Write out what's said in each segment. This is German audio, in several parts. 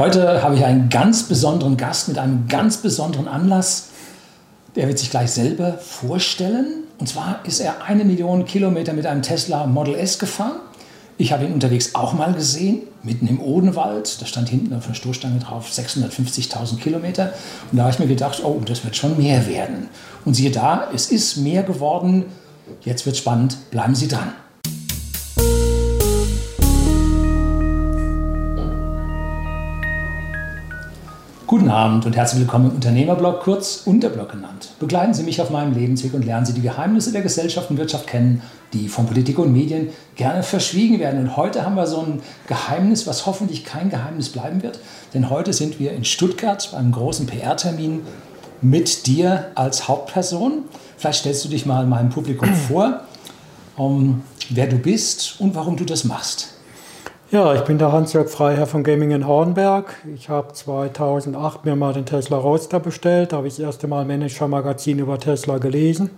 Heute habe ich einen ganz besonderen Gast mit einem ganz besonderen Anlass. Der wird sich gleich selber vorstellen. Und zwar ist er eine Million Kilometer mit einem Tesla Model S gefahren. Ich habe ihn unterwegs auch mal gesehen, mitten im Odenwald. Da stand hinten auf der Stoßstange drauf 650.000 Kilometer. Und da habe ich mir gedacht, oh, das wird schon mehr werden. Und siehe da, es ist mehr geworden. Jetzt wird spannend. Bleiben Sie dran. Guten Abend und herzlich willkommen im Unternehmerblog, kurz Unterblog genannt. Begleiten Sie mich auf meinem Lebensweg und lernen Sie die Geheimnisse der Gesellschaft und Wirtschaft kennen, die von Politik und Medien gerne verschwiegen werden. Und heute haben wir so ein Geheimnis, was hoffentlich kein Geheimnis bleiben wird. Denn heute sind wir in Stuttgart beim großen PR-Termin mit dir als Hauptperson. Vielleicht stellst du dich mal meinem Publikum vor, um, wer du bist und warum du das machst. Ja, ich bin der Hans-Jörg Freiherr von Gaming in Hornberg. Ich habe 2008 mir mal den Tesla Roadster bestellt. Da habe ich das erste Mal Manager-Magazin über Tesla gelesen.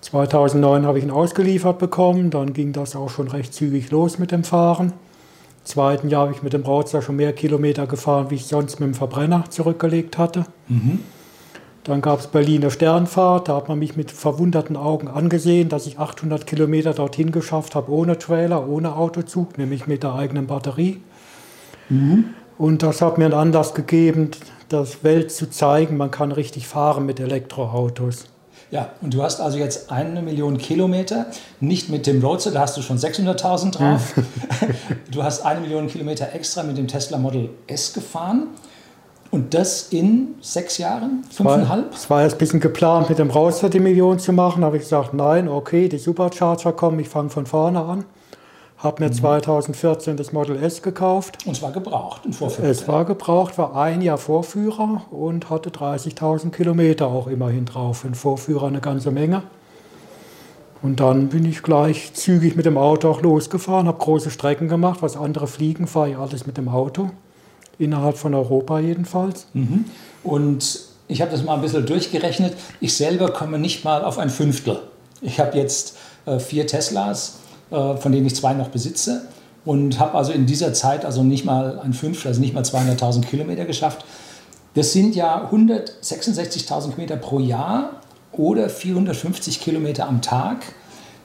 2009 habe ich ihn ausgeliefert bekommen. Dann ging das auch schon recht zügig los mit dem Fahren. Im zweiten Jahr habe ich mit dem Roadster schon mehr Kilometer gefahren, wie ich sonst mit dem Verbrenner zurückgelegt hatte. Mhm. Dann gab es Berliner Sternfahrt, da hat man mich mit verwunderten Augen angesehen, dass ich 800 Kilometer dorthin geschafft habe, ohne Trailer, ohne Autozug, nämlich mit der eigenen Batterie. Mhm. Und das hat mir einen Anlass gegeben, das Welt zu zeigen, man kann richtig fahren mit Elektroautos. Ja, und du hast also jetzt eine Million Kilometer, nicht mit dem Roadster, da hast du schon 600.000 drauf. du hast eine Million Kilometer extra mit dem Tesla Model S gefahren. Und das in sechs Jahren? Fünfeinhalb? Es war erst ein bisschen geplant, mit dem Roadster die Million zu machen. Da habe ich gesagt, nein, okay, die Supercharger kommen, ich fange von vorne an. Habe mir mhm. 2014 das Model S gekauft. Und zwar gebraucht, ein Vorführer? Es war gebraucht, war ein Jahr Vorführer und hatte 30.000 Kilometer auch immerhin drauf. Ein Vorführer eine ganze Menge. Und dann bin ich gleich zügig mit dem Auto auch losgefahren, habe große Strecken gemacht. Was andere fliegen, fahre ich alles mit dem Auto innerhalb von Europa jedenfalls. Mhm. Und ich habe das mal ein bisschen durchgerechnet. Ich selber komme nicht mal auf ein Fünftel. Ich habe jetzt äh, vier Teslas, äh, von denen ich zwei noch besitze und habe also in dieser Zeit also nicht mal ein Fünftel, also nicht mal 200.000 Kilometer geschafft. Das sind ja 166.000 Kilometer pro Jahr oder 450 Kilometer am Tag.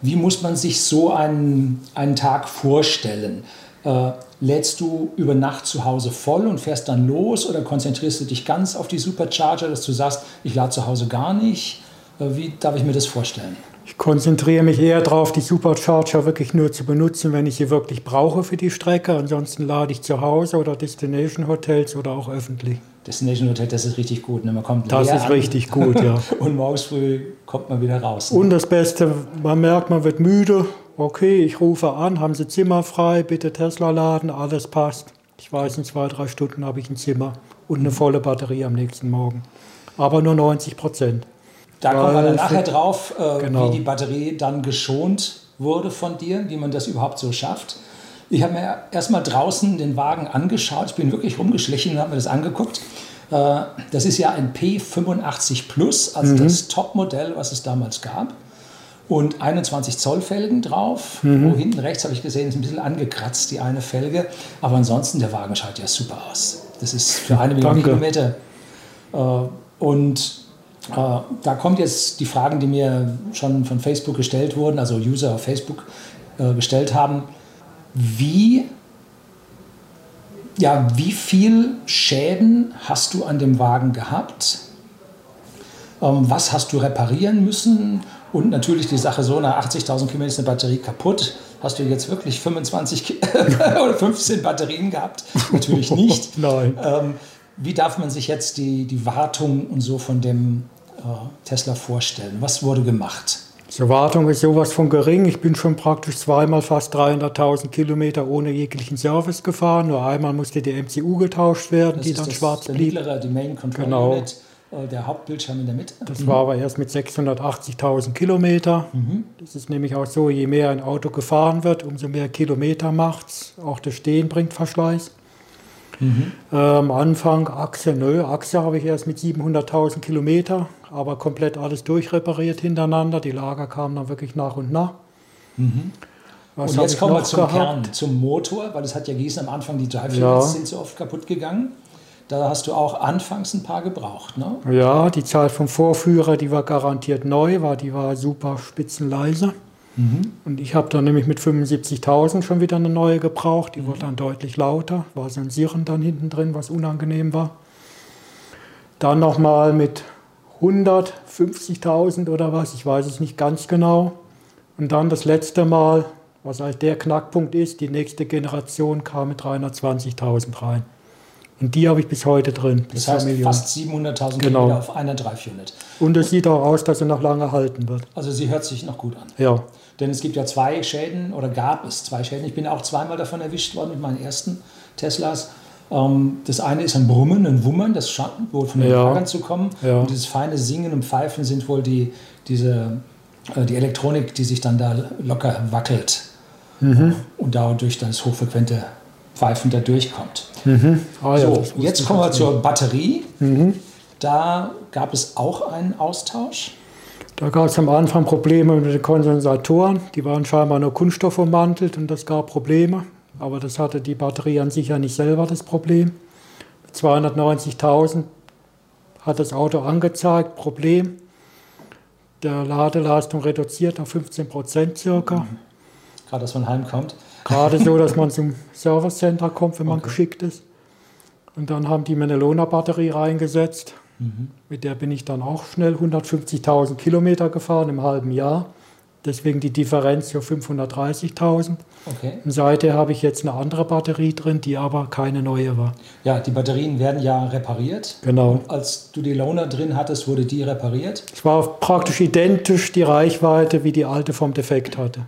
Wie muss man sich so einen, einen Tag vorstellen? Äh, lädst du über Nacht zu Hause voll und fährst dann los oder konzentrierst du dich ganz auf die Supercharger, dass du sagst, ich lade zu Hause gar nicht? Äh, wie darf ich mir das vorstellen? Ich konzentriere mich eher darauf, die Supercharger wirklich nur zu benutzen, wenn ich sie wirklich brauche für die Strecke. Ansonsten lade ich zu Hause oder Destination Hotels oder auch öffentlich. Destination Hotel, das ist richtig gut. Ne? Man kommt das ist an richtig gut, ja. und morgens früh kommt man wieder raus. Ne? Und das Beste, man merkt, man wird müde okay, ich rufe an, haben Sie Zimmer frei, bitte Tesla laden, alles passt. Ich weiß, in zwei, drei Stunden habe ich ein Zimmer und eine volle Batterie am nächsten Morgen. Aber nur 90 Prozent. Da kommen wir dann nachher drauf, äh, genau. wie die Batterie dann geschont wurde von dir, wie man das überhaupt so schafft. Ich habe mir erstmal draußen den Wagen angeschaut. Ich bin wirklich rumgeschlichen und habe mir das angeguckt. Äh, das ist ja ein P85 Plus, also mhm. das Topmodell, was es damals gab und 21 Zoll Felgen drauf. Mhm. Wo hinten rechts habe ich gesehen, ist ein bisschen angekratzt, die eine Felge. Aber ansonsten, der Wagen schaut ja super aus. Das ist für eine Million Danke. Kilometer. Äh, und äh, da kommt jetzt die Fragen, die mir schon von Facebook gestellt wurden, also User auf Facebook äh, gestellt haben. Wie, ja, wie viel Schäden hast du an dem Wagen gehabt? Ähm, was hast du reparieren müssen? Und natürlich die Sache so, nach 80.000 Kilometern ist eine Batterie kaputt. Hast du jetzt wirklich 25 oder 15 Batterien gehabt? Natürlich nicht. Nein. Ähm, wie darf man sich jetzt die, die Wartung und so von dem äh, Tesla vorstellen? Was wurde gemacht? Die Wartung ist sowas von gering. Ich bin schon praktisch zweimal fast 300.000 Kilometer ohne jeglichen Service gefahren. Nur einmal musste die MCU getauscht werden, das die dann schwarz blieb. Mittlere, die Main Control genau. Unit. Äh, der Hauptbildschirm in der Mitte. Das mhm. war aber erst mit 680.000 Kilometer. Mhm. Das ist nämlich auch so, je mehr ein Auto gefahren wird, umso mehr Kilometer macht es. Auch das Stehen bringt Verschleiß. Mhm. Äh, am Anfang Achse, nö, Achse habe ich erst mit 700.000 Kilometer, aber komplett alles durchrepariert hintereinander. Die Lager kamen dann wirklich nach und nach. Mhm. Was und jetzt kommen wir zum gehabt? Kern, zum Motor, weil es hat ja Gießen am Anfang, die Drive ja. sind so oft kaputt gegangen. Da hast du auch anfangs ein paar gebraucht, ne? Ja, die Zahl vom Vorführer, die war garantiert neu, war, die war super spitzenleise. Mhm. Und ich habe dann nämlich mit 75.000 schon wieder eine neue gebraucht. Die mhm. wurde dann deutlich lauter, war so ein Sirren dann hinten drin, was unangenehm war. Dann nochmal mit 150.000 oder was, ich weiß es nicht ganz genau. Und dann das letzte Mal, was halt der Knackpunkt ist, die nächste Generation kam mit 320.000 rein. Und die habe ich bis heute drin. Das heißt Million. fast 700.000 genau. Kilometer auf einer 300. Und es sieht auch aus, dass sie noch lange halten wird. Also sie hört sich noch gut an. Ja. Denn es gibt ja zwei Schäden oder gab es zwei Schäden. Ich bin auch zweimal davon erwischt worden mit meinen ersten Teslas. Ähm, das eine ist ein Brummen, ein Wummern, das scheint wohl von den ja. Lagern zu kommen. Ja. Und dieses feine Singen und Pfeifen sind wohl die, diese, äh, die Elektronik, die sich dann da locker wackelt. Mhm. Und dadurch das hochfrequente Pfeifen da durchkommt. Mhm. Ah, ja, so, jetzt kommen wir zur Batterie. Mhm. Da gab es auch einen Austausch. Da gab es am Anfang Probleme mit den Kondensatoren. Die waren scheinbar nur Kunststoff ummantelt und das gab Probleme. Aber das hatte die Batterie an sich ja nicht selber das Problem. 290.000 hat das Auto angezeigt, Problem. Der Ladeleistung reduziert auf 15 Prozent circa. Mhm. Gerade, dass man heimkommt. Gerade so, dass man zum Service Center kommt, wenn man okay. geschickt ist. Und dann haben die mir eine Lona-Batterie reingesetzt. Mhm. Mit der bin ich dann auch schnell 150.000 Kilometer gefahren im halben Jahr. Deswegen die Differenz für 530.000. Okay. Und seither habe ich jetzt eine andere Batterie drin, die aber keine neue war. Ja, die Batterien werden ja repariert. Genau. Und als du die Loner drin hattest, wurde die repariert? Es war praktisch identisch die Reichweite, wie die alte vom Defekt hatte.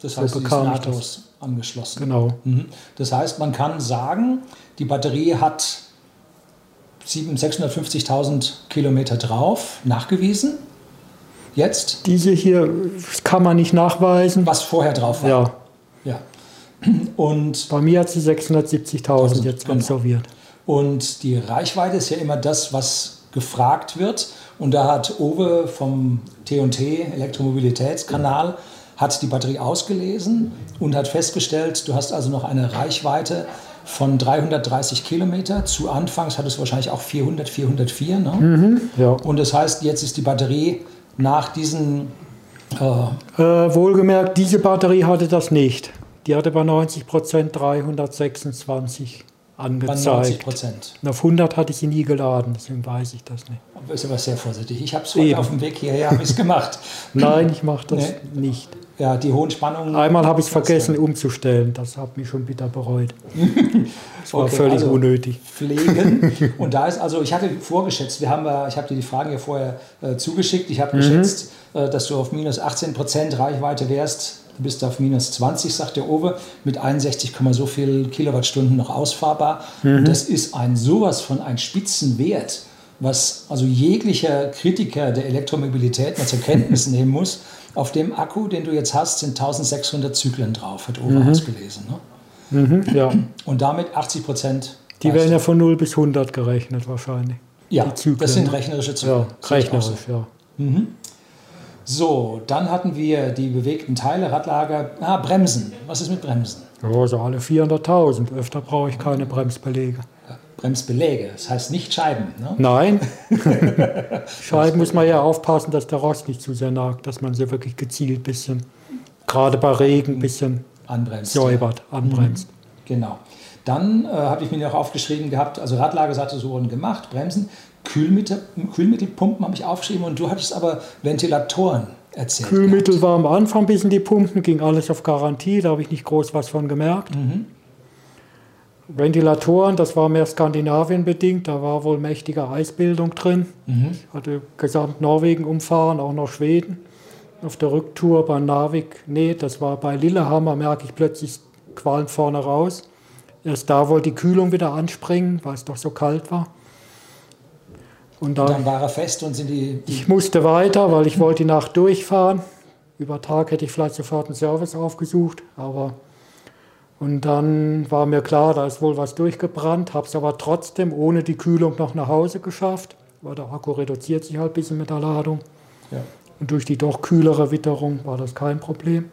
Das heißt, so bekam sie ist nahtlos angeschlossen. Genau. Mhm. Das heißt, man kann sagen, die Batterie hat 650.000 Kilometer drauf, nachgewiesen. Jetzt? Diese hier kann man nicht nachweisen. Was vorher drauf war. Ja. ja. Und Bei mir hat sie 670.000 jetzt genau. konserviert. Und die Reichweite ist ja immer das, was gefragt wird. Und da hat Owe vom T&T Elektromobilitätskanal hat die Batterie ausgelesen und hat festgestellt, du hast also noch eine Reichweite von 330 Kilometer. Zu Anfangs hattest du wahrscheinlich auch 400, 404. Ne? Mhm, ja. Und das heißt, jetzt ist die Batterie nach diesen... Äh, äh, wohlgemerkt, diese Batterie hatte das nicht. Die hatte bei 90 Prozent 326 angezeigt. Bei 90 Prozent. Auf 100 hatte ich sie nie geladen, deswegen weiß ich das nicht. Aber ist aber sehr vorsichtig. Ich habe es auf dem Weg hierher gemacht. Nein, ich mache das nee. nicht ja, die hohen Spannungen. Einmal habe ich es vergessen umzustellen. Das hat mich schon bitter bereut. Das war okay, völlig also unnötig. Pflegen. Und da ist also, ich hatte vorgeschätzt, wir haben, ich habe dir die Fragen ja vorher äh, zugeschickt. Ich habe mhm. geschätzt, äh, dass du auf minus 18 Prozent Reichweite wärst. Du bist auf minus 20, sagt der Owe, mit 61, so viel Kilowattstunden noch ausfahrbar. Mhm. Und das ist ein sowas von ein Spitzenwert was also jeglicher Kritiker der Elektromobilität mal zur Kenntnis nehmen muss. Auf dem Akku, den du jetzt hast, sind 1600 Zyklen drauf, hat Ober mhm. ausgelesen. Ne? Mhm, ja. Und damit 80 Prozent. Die werden ja von 0 bis 100 gerechnet wahrscheinlich. Ja, Zyklen, das sind ne? rechnerische Zyklen. Ja, rechnerisch, ja. Mhm. So, dann hatten wir die bewegten Teile, Radlager, ah, Bremsen. Was ist mit Bremsen? Ja, so alle 400.000. Öfter brauche ich keine Bremsbelege. Bremsbeläge, das heißt nicht Scheiben. Ne? Nein. Scheiben muss man ja aufpassen, dass der Rost nicht zu sehr nagt, dass man sie wirklich gezielt ein bisschen, gerade bei Regen, ein bisschen anbremst, säubert, anbremst. Mhm. Genau. Dann äh, habe ich mir noch aufgeschrieben gehabt, also wurden gemacht, Bremsen, Kühlmittel, Kühlmittelpumpen habe ich aufgeschrieben und du hattest aber Ventilatoren erzählt. Kühlmittel gehabt. war am Anfang ein bisschen die Pumpen, ging alles auf Garantie, da habe ich nicht groß was von gemerkt. Mhm. Ventilatoren, das war mehr Skandinavien bedingt, da war wohl mächtige Eisbildung drin. Mhm. Ich hatte gesamt Norwegen umfahren, auch noch Schweden. Auf der Rücktour bei Narvik, nee, das war bei Lillehammer, merke ich plötzlich Qualm vorne raus. Erst da wollte die Kühlung wieder anspringen, weil es doch so kalt war. Und dann, und dann war er fest und sind die, die Ich musste weiter, weil ich wollte die Nacht durchfahren. Über Tag hätte ich vielleicht sofort einen Service aufgesucht, aber und dann war mir klar, da ist wohl was durchgebrannt, habe es aber trotzdem ohne die Kühlung noch nach Hause geschafft, weil der Akku reduziert sich halt ein bisschen mit der Ladung. Ja. Und durch die doch kühlere Witterung war das kein Problem.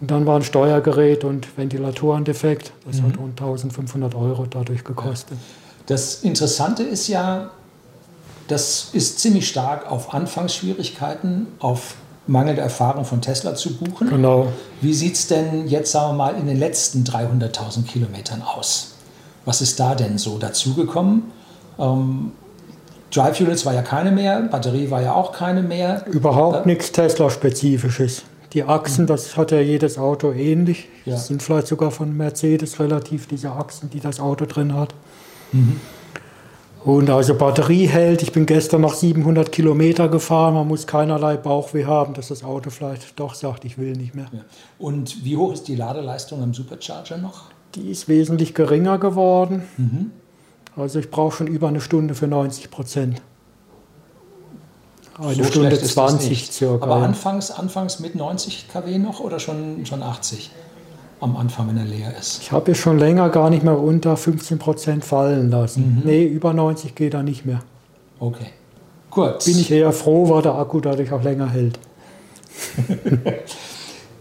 Und dann war ein Steuergerät und Ventilatoren defekt. Das mhm. hat rund 1500 Euro dadurch gekostet. Das Interessante ist ja, das ist ziemlich stark auf Anfangsschwierigkeiten, auf mangelnde Erfahrung von Tesla zu buchen. Genau. Wie sieht es denn jetzt, sagen wir mal, in den letzten 300.000 Kilometern aus? Was ist da denn so dazugekommen? Ähm, Drive Units war ja keine mehr, Batterie war ja auch keine mehr. Überhaupt äh, nichts Tesla-spezifisches. Die Achsen, mhm. das hat ja jedes Auto ähnlich. Ja. Das sind vielleicht sogar von Mercedes relativ diese Achsen, die das Auto drin hat. Mhm. Und also Batterie hält. Ich bin gestern noch 700 Kilometer gefahren. Man muss keinerlei Bauchweh haben, dass das Auto vielleicht doch sagt, ich will nicht mehr. Ja. Und wie hoch ist die Ladeleistung am Supercharger noch? Die ist wesentlich geringer geworden. Mhm. Also ich brauche schon über eine Stunde für 90 Prozent. Eine so Stunde 20 circa. Aber anfangs, anfangs mit 90 kW noch oder schon, schon 80? Am Anfang, wenn er leer ist. Ich habe es schon länger gar nicht mehr unter 15 Prozent fallen lassen. Mhm. Nee, über 90 geht er nicht mehr. Okay. Gut. Bin ich eher froh, weil der Akku dadurch auch länger hält.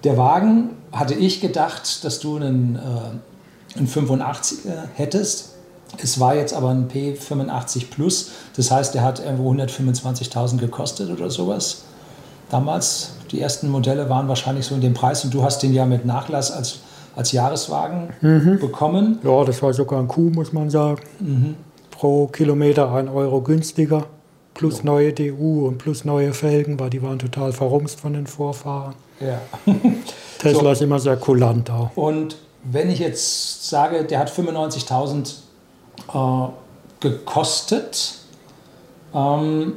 der Wagen hatte ich gedacht, dass du einen, äh, einen 85er hättest. Es war jetzt aber ein P85 Plus. Das heißt, der hat irgendwo 125.000 gekostet oder sowas. Damals, die ersten Modelle waren wahrscheinlich so in dem Preis und du hast den ja mit Nachlass als als Jahreswagen mhm. bekommen. Ja, das war sogar ein Coup, muss man sagen. Mhm. Pro Kilometer ein Euro günstiger. Plus so. neue DU und plus neue Felgen, weil die waren total verrumst von den Vorfahren. Ja. Tesla so. ist immer sehr kulant auch. Und wenn ich jetzt sage, der hat 95.000 äh, gekostet, ähm,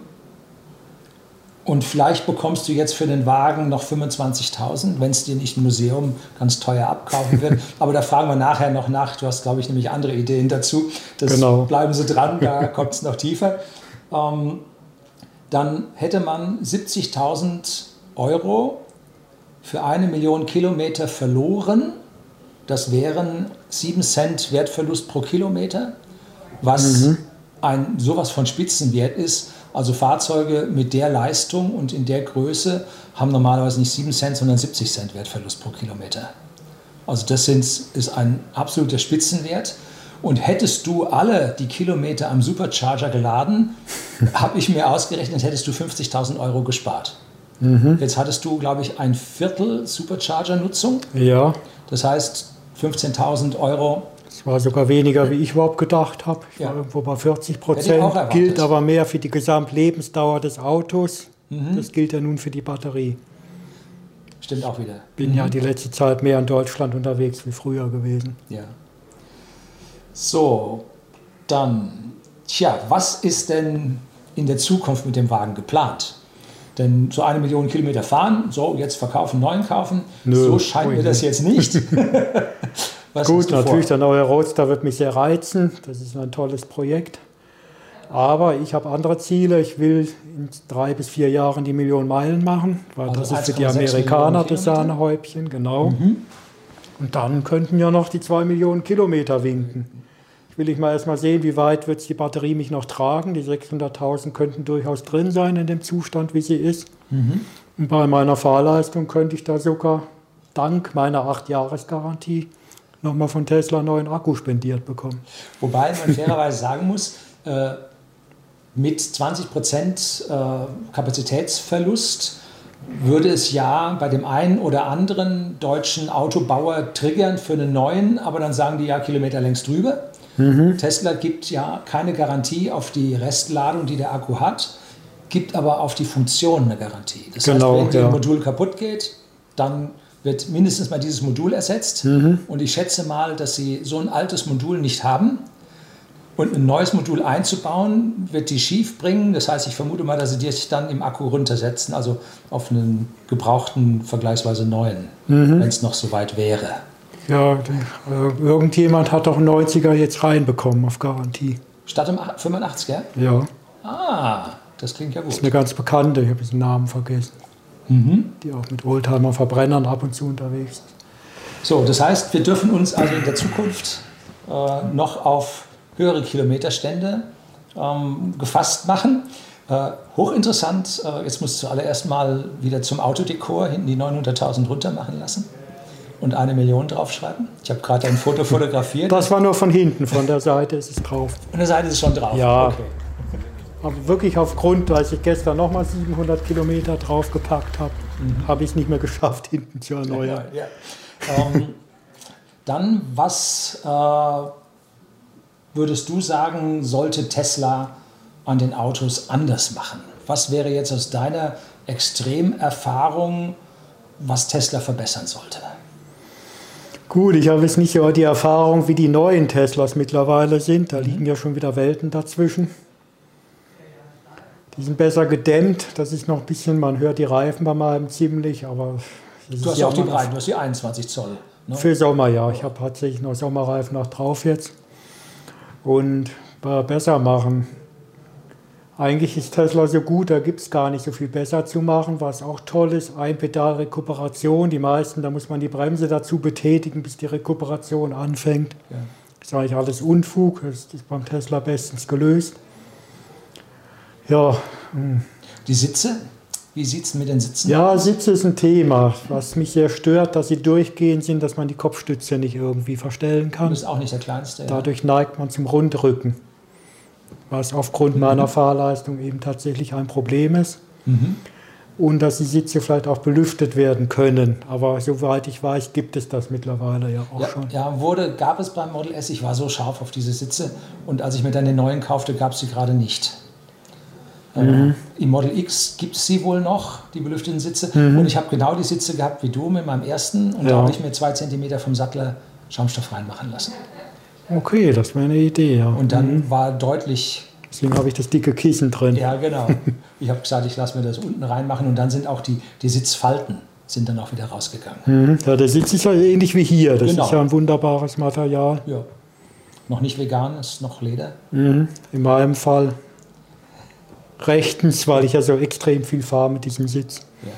und vielleicht bekommst du jetzt für den Wagen noch 25.000, wenn es dir nicht ein Museum ganz teuer abkaufen wird. Aber da fragen wir nachher noch nach. Du hast, glaube ich, nämlich andere Ideen dazu. Das genau. bleiben Sie dran, da kommt es noch tiefer. Ähm, dann hätte man 70.000 Euro für eine Million Kilometer verloren. Das wären 7 Cent Wertverlust pro Kilometer, was mhm. ein sowas von Spitzenwert ist also Fahrzeuge mit der Leistung und in der Größe haben normalerweise nicht 7 Cent, sondern 70 Cent Wertverlust pro Kilometer. Also das sind, ist ein absoluter Spitzenwert. Und hättest du alle die Kilometer am Supercharger geladen, habe ich mir ausgerechnet, hättest du 50.000 Euro gespart. Mhm. Jetzt hattest du, glaube ich, ein Viertel Supercharger-Nutzung. Ja. Das heißt, 15.000 Euro das war sogar weniger, wie ich überhaupt gedacht habe. Ich ja. war irgendwo bei 40 Prozent. Gilt aber mehr für die Gesamtlebensdauer des Autos. Mhm. Das gilt ja nun für die Batterie. Stimmt auch wieder. Bin mhm. ja die letzte Zeit mehr in Deutschland unterwegs wie früher gewesen. Ja. So, dann, tja, was ist denn in der Zukunft mit dem Wagen geplant? Denn so eine Million Kilometer fahren, so jetzt verkaufen, neuen kaufen, Nö, so scheint mir das jetzt nicht. Was Gut, natürlich vor? der neue Roadster wird mich sehr reizen. Das ist ein tolles Projekt. Aber ich habe andere Ziele. Ich will in drei bis vier Jahren die Million Meilen machen, weil also das ist für die Amerikaner das Sahnehäubchen, genau. Mhm. Und dann könnten ja noch die zwei Millionen Kilometer winken. Ich will ich mal erstmal sehen, wie weit wird die Batterie mich noch tragen. Die 600.000 könnten durchaus drin sein in dem Zustand, wie sie ist. Mhm. Und bei meiner Fahrleistung könnte ich da sogar dank meiner 8-Jahres-Garantie nochmal von Tesla einen neuen Akku spendiert bekommen. Wobei man fairerweise sagen muss, äh, mit 20 Prozent äh, Kapazitätsverlust würde es ja bei dem einen oder anderen deutschen Autobauer triggern für einen neuen, aber dann sagen die ja Kilometer längst drüber. Mhm. Tesla gibt ja keine Garantie auf die Restladung, die der Akku hat, gibt aber auf die Funktion eine Garantie. Das genau, heißt, wenn ja. das Modul kaputt geht, dann wird mindestens mal dieses Modul ersetzt. Mhm. Und ich schätze mal, dass sie so ein altes Modul nicht haben. Und ein neues Modul einzubauen, wird die schief bringen. Das heißt, ich vermute mal, dass sie die sich dann im Akku runtersetzen, also auf einen gebrauchten, vergleichsweise neuen, mhm. wenn es noch so weit wäre. Ja, irgendjemand hat doch einen 90er jetzt reinbekommen auf Garantie. Statt im 85er? Ja. Ah, das klingt ja gut. Das ist eine ganz bekannte, ich habe den Namen vergessen mhm. die auch mit Oldtimer-Verbrennern ab und zu unterwegs ist. So, das heißt, wir dürfen uns also in der Zukunft äh, noch auf höhere Kilometerstände ähm, gefasst machen. Äh, hochinteressant, äh, jetzt musst du zuallererst mal wieder zum Autodekor hinten die 900.000 runter machen lassen. und eine Million draufschreiben? Ich habe gerade ein Foto fotografiert. Das war nur von hinten, von der Seite ist es drauf. Von der Seite ist es schon drauf? Ja. Okay. Aber wirklich aufgrund, weil ich gestern nochmal 700 Kilometer draufgepackt habe, mhm. habe ich es nicht mehr geschafft, hinten zu erneuern. Ja, ja. ähm, dann, was äh, würdest du sagen, sollte Tesla an den Autos anders machen? Was wäre jetzt aus deiner Extremerfahrung, was Tesla verbessern sollte? Gut, ich habe jetzt nicht die Erfahrung, wie die neuen Teslas mittlerweile sind. Da mhm. liegen ja schon wieder Welten dazwischen. Die sind besser gedämmt. Das ist noch ein bisschen, man hört die Reifen bei meinem ziemlich, aber. Du hast ja auch die breiten, du hast die 21 Zoll. Ne? Für Sommer, ja. Ich habe tatsächlich noch Sommerreifen noch drauf jetzt. Und besser machen. Eigentlich ist Tesla so gut, da gibt es gar nicht so viel besser zu machen. Was auch toll ist, Einpedal-Rekuperation. Die meisten, da muss man die Bremse dazu betätigen, bis die Rekuperation anfängt. Ja. Das ist eigentlich alles Unfug. Das ist beim Tesla bestens gelöst. Ja. Die Sitze? Wie sieht es mit den Sitzen Ja, Sitze ist ein Thema. Was mich sehr stört, dass sie durchgehend sind, dass man die Kopfstütze nicht irgendwie verstellen kann. Das ist auch nicht der kleinste. Ja. Dadurch neigt man zum Rundrücken was aufgrund mhm. meiner Fahrleistung eben tatsächlich ein Problem ist. Mhm. Und dass die Sitze vielleicht auch belüftet werden können. Aber soweit ich weiß, gibt es das mittlerweile ja auch ja, schon. Ja, wurde, gab es beim Model S. Ich war so scharf auf diese Sitze. Und als ich mir dann den neuen kaufte, gab es sie gerade nicht. Äh, mhm. Im Model X gibt es sie wohl noch, die belüfteten Sitze. Mhm. Und ich habe genau die Sitze gehabt wie du mit meinem ersten. Und ja. da habe ich mir zwei Zentimeter vom Sattler Schaumstoff reinmachen lassen. Okay, das wäre eine Idee, ja. Und dann mhm. war deutlich. Deswegen habe ich das dicke Kissen drin. Ja, genau. Ich habe gesagt, ich lasse mir das unten reinmachen und dann sind auch die, die Sitzfalten sind dann auch wieder rausgegangen. Mhm. Ja, der Sitz ist ja ähnlich wie hier. Das genau. ist ja ein wunderbares Material. Ja. Noch nicht vegan, ist noch Leder. Mhm. In meinem Fall rechtens, weil ich ja so extrem viel fahre mit diesem Sitz. Ja.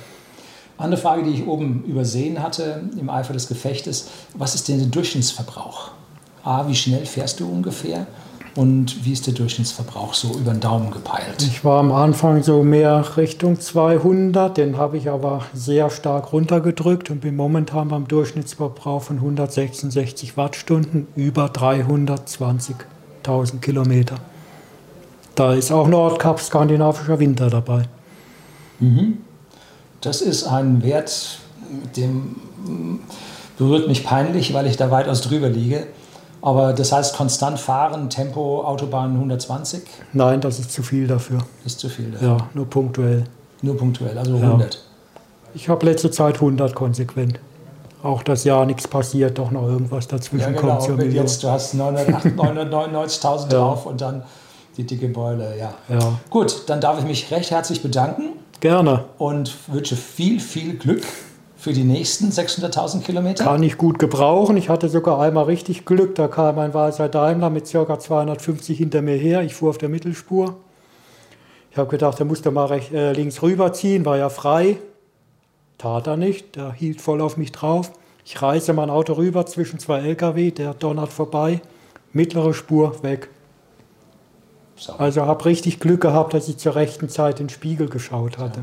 Andere Frage, die ich oben übersehen hatte im Eifer des Gefechtes: Was ist denn der Durchschnittsverbrauch? A, wie schnell fährst du ungefähr? Und wie ist der Durchschnittsverbrauch so über den Daumen gepeilt? Ich war am Anfang so mehr Richtung 200, den habe ich aber sehr stark runtergedrückt und bin momentan beim Durchschnittsverbrauch von 166 Wattstunden über 320.000 Kilometer. Da ist auch Nordkap skandinavischer Winter dabei. Mhm. Das ist ein Wert, dem berührt mich peinlich, weil ich da weitaus drüber liege. Aber das heißt konstant fahren, Tempo, Autobahn 120? Nein, das ist zu viel dafür. Das ist zu viel dafür. Ja, nur punktuell. Nur punktuell, also 100. Ja. Ich habe letzte Zeit 100 konsequent. Auch das Jahr nichts passiert, doch noch irgendwas dazwischen ja, genau. kommt. Jetzt, du hast 999.000 drauf und dann die dicke Beule, ja. ja. Gut, dann darf ich mich recht herzlich bedanken. Gerne. Und wünsche viel, viel Glück für die nächsten 600.000 Kilometer? Kann ich gut gebrauchen. Ich hatte sogar einmal richtig Glück. Da kam ein weißer Daimler mit ca. 250 hinter mir her. Ich fuhr auf der Mittelspur. Ich habe gedacht, er musste mal recht, äh, links rüberziehen, war ja frei. Tat er nicht. Der hielt voll auf mich drauf. Ich reiße mein Auto rüber zwischen zwei LKW. Der donnert vorbei. Mittlere Spur weg. Also habe richtig Glück gehabt, dass ich zur rechten Zeit in den Spiegel geschaut hatte.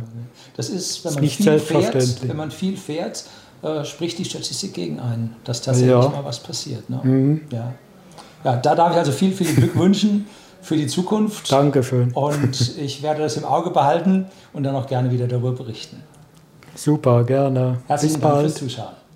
Das ist, wenn man, ist viel, fährt, wenn man viel fährt, äh, spricht die Statistik gegen einen, dass tatsächlich ja. mal was passiert. Ne? Mhm. Ja. ja, da darf ich also viel, viel Glück wünschen für die Zukunft. Dankeschön. Und ich werde das im Auge behalten und dann auch gerne wieder darüber berichten. Super, gerne. Herzlichen Bis Dank bald. fürs Zuschauen.